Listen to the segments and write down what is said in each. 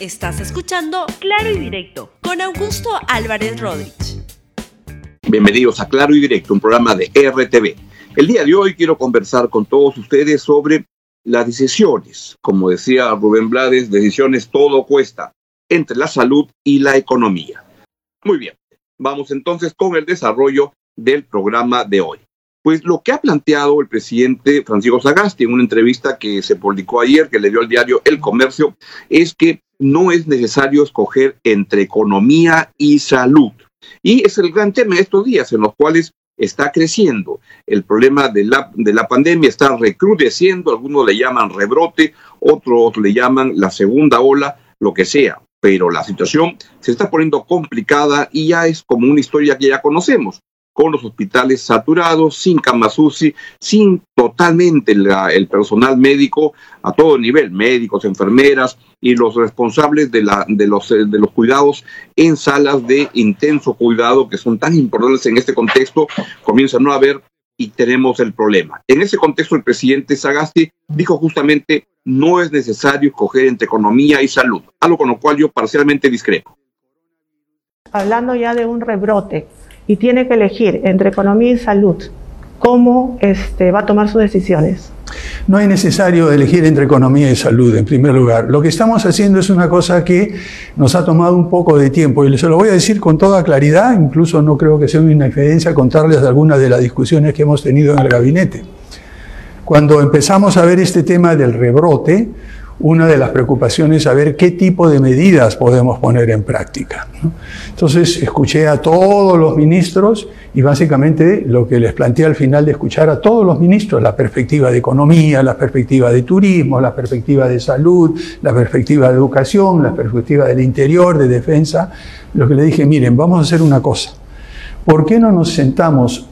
Estás escuchando Claro y Directo con Augusto Álvarez Rodríguez. Bienvenidos a Claro y Directo, un programa de RTV. El día de hoy quiero conversar con todos ustedes sobre las decisiones. Como decía Rubén Blades, decisiones todo cuesta entre la salud y la economía. Muy bien, vamos entonces con el desarrollo del programa de hoy. Pues lo que ha planteado el presidente Francisco Sagasti en una entrevista que se publicó ayer, que le dio al diario El Comercio, es que no es necesario escoger entre economía y salud. Y es el gran tema de estos días en los cuales está creciendo. El problema de la, de la pandemia está recrudeciendo, algunos le llaman rebrote, otros le llaman la segunda ola, lo que sea. Pero la situación se está poniendo complicada y ya es como una historia que ya conocemos con los hospitales saturados, sin camas UCI, sin totalmente el personal médico a todo nivel, médicos, enfermeras y los responsables eh, de los cuidados en salas de intenso cuidado que son tan importantes en este contexto, comienzan a no haber y tenemos el problema. En ese contexto, el presidente Sagasti dijo justamente no es necesario escoger entre economía y salud, algo con lo cual yo parcialmente discrepo. Hablando ya de un rebrote, y tiene que elegir entre economía y salud, ¿cómo este, va a tomar sus decisiones? No es necesario elegir entre economía y salud, en primer lugar. Lo que estamos haciendo es una cosa que nos ha tomado un poco de tiempo y se lo voy a decir con toda claridad, incluso no creo que sea una inferencia contarles algunas de las discusiones que hemos tenido en el gabinete. Cuando empezamos a ver este tema del rebrote, una de las preocupaciones es saber qué tipo de medidas podemos poner en práctica. Entonces escuché a todos los ministros y básicamente lo que les planteé al final de escuchar a todos los ministros, la perspectiva de economía, la perspectiva de turismo, la perspectiva de salud, la perspectiva de educación, la perspectiva del interior, de defensa, lo que le dije, miren, vamos a hacer una cosa. ¿Por qué no nos sentamos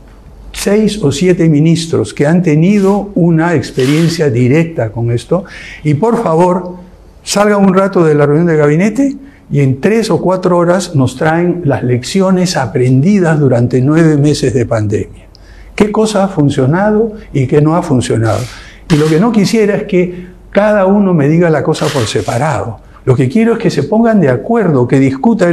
seis o siete ministros que han tenido una experiencia directa con esto y por favor salgan un rato de la reunión de gabinete y en tres o cuatro horas nos traen las lecciones aprendidas durante nueve meses de pandemia. ¿Qué cosa ha funcionado y qué no ha funcionado? Y lo que no quisiera es que cada uno me diga la cosa por separado. Lo que quiero es que se pongan de acuerdo, que discuta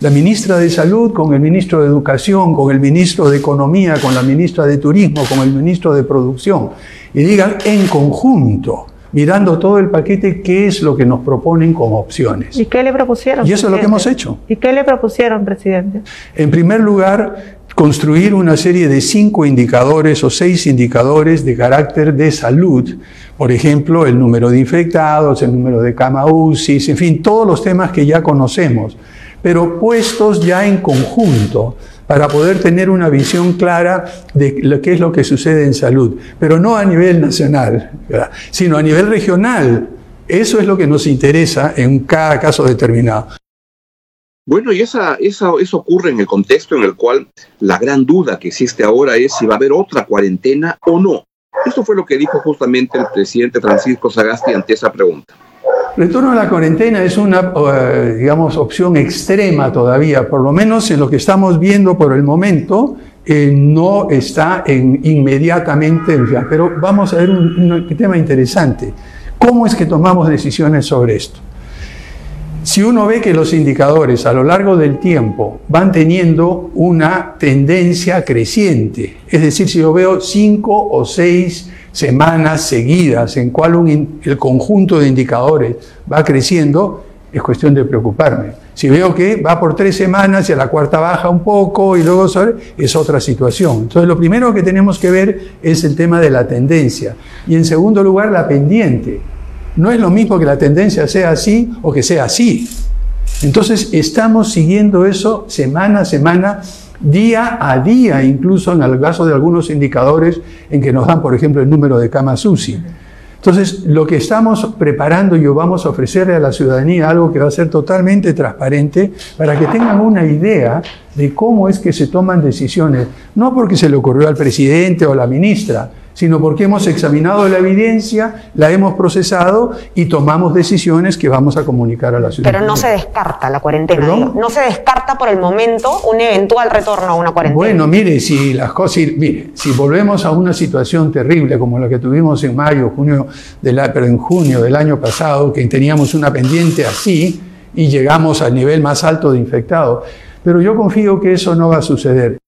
la ministra de Salud con el ministro de Educación, con el ministro de Economía, con la ministra de Turismo, con el ministro de Producción, y digan en conjunto, mirando todo el paquete, qué es lo que nos proponen como opciones. ¿Y qué le propusieron? Y eso es lo que hemos hecho. ¿Y qué le propusieron, presidente? En primer lugar, construir una serie de cinco indicadores o seis indicadores de carácter de salud por ejemplo, el número de infectados, el número de cama UCI, en fin, todos los temas que ya conocemos, pero puestos ya en conjunto para poder tener una visión clara de lo que es lo que sucede en salud, pero no a nivel nacional, sino a nivel regional. Eso es lo que nos interesa en cada caso determinado. Bueno, y esa, eso ocurre en el contexto en el cual la gran duda que existe ahora es si va a haber otra cuarentena o no. Esto fue lo que dijo justamente el presidente Francisco Sagasti ante esa pregunta. Retorno a la cuarentena es una, eh, digamos, opción extrema todavía, por lo menos en lo que estamos viendo por el momento, eh, no está en, inmediatamente, pero vamos a ver un tema interesante. ¿Cómo es que tomamos decisiones sobre esto? Si uno ve que los indicadores a lo largo del tiempo van teniendo una tendencia creciente, es decir, si yo veo cinco o seis semanas seguidas en cual el conjunto de indicadores va creciendo, es cuestión de preocuparme. Si veo que va por tres semanas y a la cuarta baja un poco y luego sobre, es otra situación. Entonces lo primero que tenemos que ver es el tema de la tendencia y en segundo lugar la pendiente. No es lo mismo que la tendencia sea así o que sea así. Entonces estamos siguiendo eso semana a semana, día a día, incluso en el caso de algunos indicadores en que nos dan, por ejemplo, el número de camas UCI. Entonces, lo que estamos preparando y vamos a ofrecerle a la ciudadanía algo que va a ser totalmente transparente para que tengan una idea de cómo es que se toman decisiones, no porque se le ocurrió al presidente o a la ministra, sino porque hemos examinado la evidencia, la hemos procesado y tomamos decisiones que vamos a comunicar a la ciudadanía. Pero no se descarta la cuarentena. No se descarta por el momento un eventual retorno a una cuarentena. Bueno, mire, si las cosas, mire, si volvemos a una situación terrible como la que tuvimos en mayo, junio, de la, pero en junio del año pasado, que teníamos una pendiente así, y llegamos al nivel más alto de infectados. Pero yo confío que eso no va a suceder.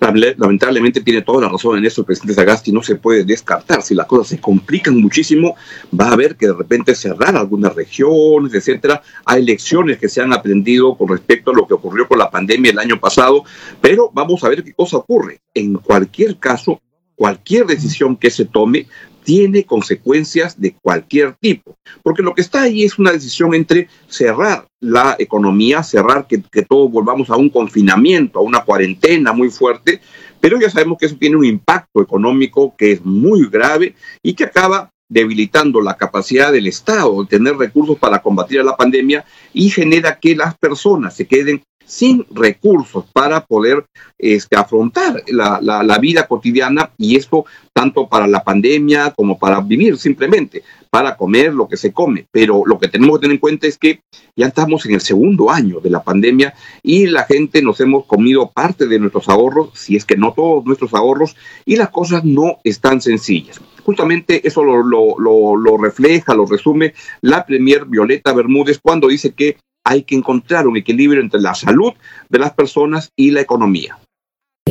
Lamentablemente tiene toda la razón en eso el presidente Sagasti, no se puede descartar. Si las cosas se complican muchísimo, va a haber que de repente cerrar algunas regiones, etcétera. Hay lecciones que se han aprendido con respecto a lo que ocurrió con la pandemia el año pasado, pero vamos a ver qué cosa ocurre. En cualquier caso, cualquier decisión que se tome tiene consecuencias de cualquier tipo, porque lo que está ahí es una decisión entre cerrar la economía, cerrar que, todos volvamos a un confinamiento, a una cuarentena muy fuerte, pero ya sabemos que eso tiene un impacto económico que es muy grave y que acaba debilitando la capacidad del Estado de tener recursos para combatir a la pandemia y genera que las personas se queden sin recursos para poder este, afrontar la, la, vida cotidiana y esto tanto para la pandemia como para vivir simplemente, para comer lo que se come. Pero lo que tenemos que tener en cuenta es que ya estamos en el segundo año de la pandemia y la gente nos hemos comido parte de nuestros ahorros, si es que no todos nuestros ahorros, y las cosas no están sencillas. Justamente eso lo, lo, lo, lo refleja, lo resume la Premier Violeta Bermúdez cuando dice que hay que encontrar un equilibrio entre la salud de las personas y la economía.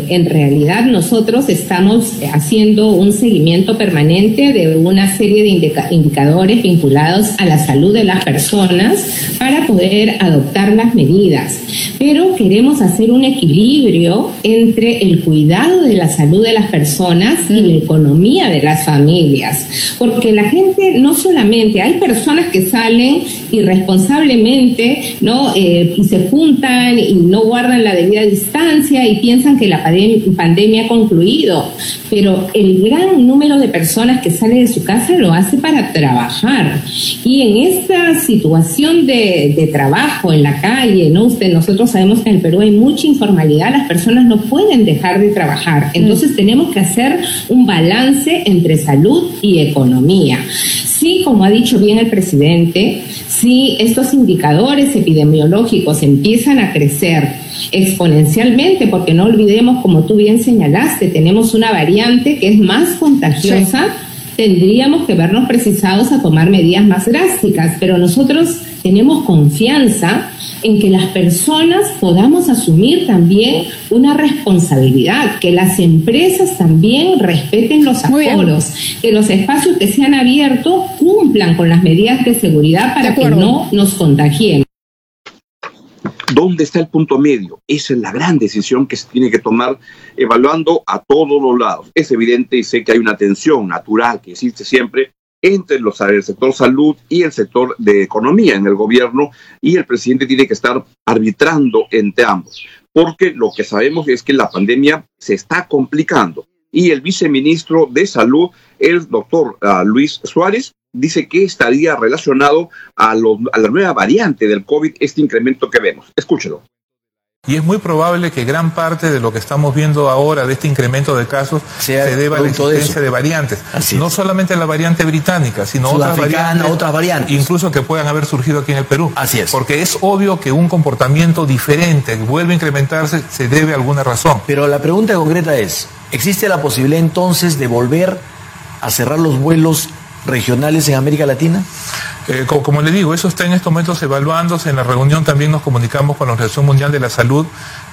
En realidad nosotros estamos haciendo un seguimiento permanente de una serie de indicadores vinculados a la salud de las personas para poder adoptar las medidas. Pero queremos hacer un equilibrio entre el cuidado de la salud de las personas y la economía de las familias. Porque la gente no solamente, hay personas que salen irresponsablemente ¿no? Eh, y se juntan y no guardan la debida distancia y piensan que la pandemia ha concluido, pero el gran número de personas que sale de su casa lo hace para trabajar. Y en esta situación de, de trabajo en la calle, ¿no? Usted, nosotros sabemos que en el Perú hay mucha informalidad, las personas no pueden dejar de trabajar. Entonces mm. tenemos que hacer un balance entre salud y economía. Sí, como ha dicho bien el presidente, si estos indicadores epidemiológicos empiezan a crecer exponencialmente, porque no olvidemos, como tú bien señalaste, tenemos una variante que es más contagiosa, tendríamos que vernos precisados a tomar medidas más drásticas, pero nosotros tenemos confianza en que las personas podamos asumir también una responsabilidad, que las empresas también respeten los aforos, que los espacios que se han abierto cumplan con las medidas de seguridad para que no nos contagiemos. ¿Dónde está el punto medio? Esa es la gran decisión que se tiene que tomar evaluando a todos los lados. Es evidente y sé que hay una tensión natural que existe siempre entre los, el sector salud y el sector de economía en el gobierno y el presidente tiene que estar arbitrando entre ambos, porque lo que sabemos es que la pandemia se está complicando y el viceministro de salud, el doctor uh, Luis Suárez, dice que estaría relacionado a, a la nueva variante del COVID, este incremento que vemos. Escúchelo. Y es muy probable que gran parte de lo que estamos viendo ahora de este incremento de casos se deba a la existencia de, variantes. no solamente la variante británica, sino otras variantes, otras variantes. Incluso que puedan haber surgido aquí en el Perú. Así es. Porque es obvio que un comportamiento diferente vuelve a incrementarse, se debe a alguna razón. Pero la pregunta concreta es, ¿existe la posibilidad entonces de volver a cerrar los vuelos regionales en América Latina? Eh, como, le digo, eso está en estos momentos evaluándose. En la reunión también nos comunicamos con la Organización Mundial de la Salud,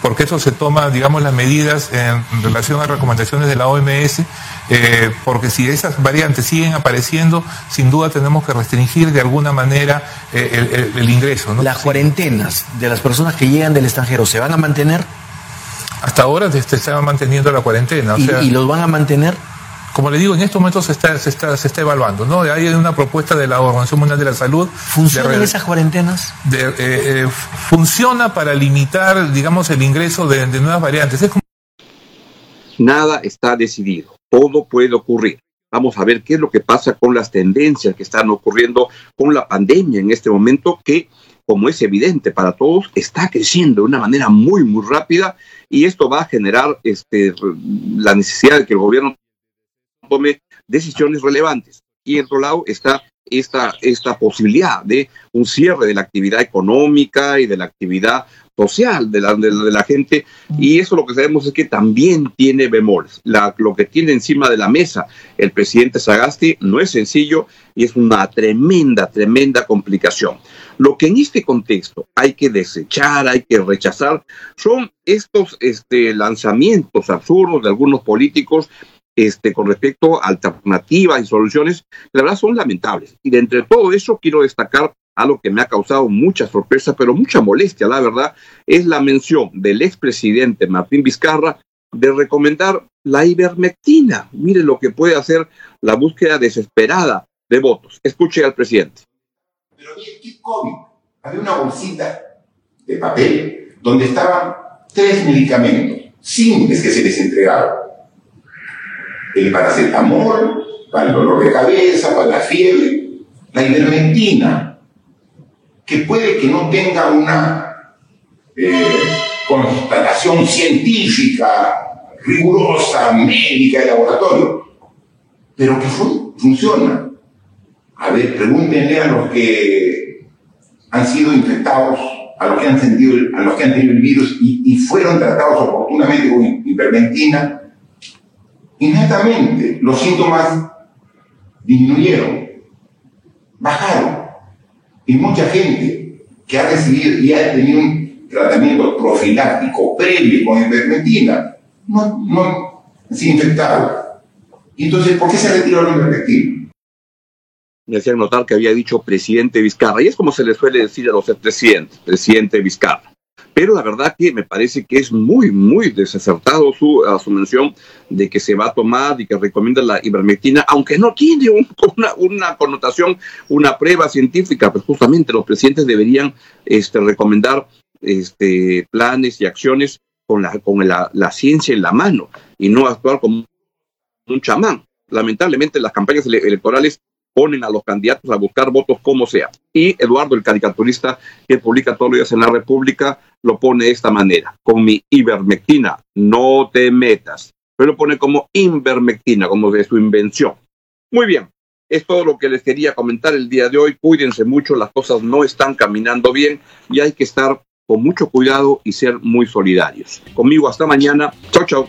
porque eso se toma, digamos, las medidas en relación a recomendaciones de la OMS, eh, porque si esas variantes siguen apareciendo, sin duda tenemos que restringir de alguna manera eh, el, ingreso. ¿Las cuarentenas de las personas que llegan del extranjero se van a mantener? Hasta ahora se está manteniendo la cuarentena. ¿Y los van a mantener? Como le digo, en estos momentos se está, se está, se está evaluando, ¿no? Hay una propuesta de la Organización Mundial de la Salud. ¿Funcionan esas cuarentenas? Eh, eh, funciona para limitar, digamos, el ingreso de, nuevas variantes. Nada está decidido, todo puede ocurrir. Vamos a ver qué es lo que pasa con las tendencias que están ocurriendo con la pandemia en este momento, que, como es evidente para todos, está creciendo de una manera muy, muy rápida y esto va a generar este, la necesidad de que el gobierno tome decisiones relevantes. Y en otro lado está esta, esta posibilidad de un cierre de la actividad económica y de la actividad social de la, de, la gente y eso lo que sabemos es que también tiene bemoles. La, lo que tiene encima de la mesa el presidente Sagasti no es sencillo y es una tremenda, tremenda complicación. Lo que en este contexto hay que desechar, hay que rechazar, son estos este, lanzamientos absurdos de algunos políticos este, con respecto a alternativas y soluciones, la verdad son lamentables. Y de entre todo eso quiero destacar algo que me ha causado mucha sorpresa, pero mucha molestia, la verdad, es la mención del expresidente Martín Vizcarra de recomendar la ivermectina. Mire lo que puede hacer la búsqueda desesperada de votos. Escuche al presidente. Pero kit COVID, había una bolsita de papel donde estaban tres medicamentos simples que se les entregaban. El paracetamol, para el dolor de cabeza, para la fiebre, la ivermectina, que puede que no tenga una eh, constatación científica, rigurosa, médica de laboratorio, pero que funciona. A ver, pregúntenle a los que han sido infectados, a los que han, sentido, a los que han tenido el virus y, fueron tratados oportunamente con hiperventina, inmediatamente los síntomas disminuyeron, bajaron. Y mucha gente que ha recibido y ha tenido un tratamiento profiláctico previo con ivermectina, no, no se ha infectado. Entonces, ¿por qué se retiró la ivermectina? Me hacían notar que había dicho presidente Vizcarra, y es como se le suele decir a los presidentes, presidente Vizcarra. Pero la verdad que me parece que es muy, muy desacertado su, su mención de que se va a tomar y que recomienda la ivermectina, aunque no tiene una, una, connotación, una prueba científica, pues justamente los presidentes deberían este, recomendar este, planes y acciones con, la, con la, la ciencia en la mano y no actuar como un chamán. Lamentablemente las campañas electorales ponen a los candidatos a buscar votos como sea. Y Eduardo, el caricaturista que publica todos los días en la República, lo pone de esta manera, con mi ivermectina, no te metas. Pero lo pone como invermectina, como de su invención. Muy bien, es todo lo que les quería comentar el día de hoy. Cuídense mucho, las cosas no están caminando bien y hay que estar con mucho cuidado y ser muy solidarios. Conmigo hasta mañana. Chau, chau.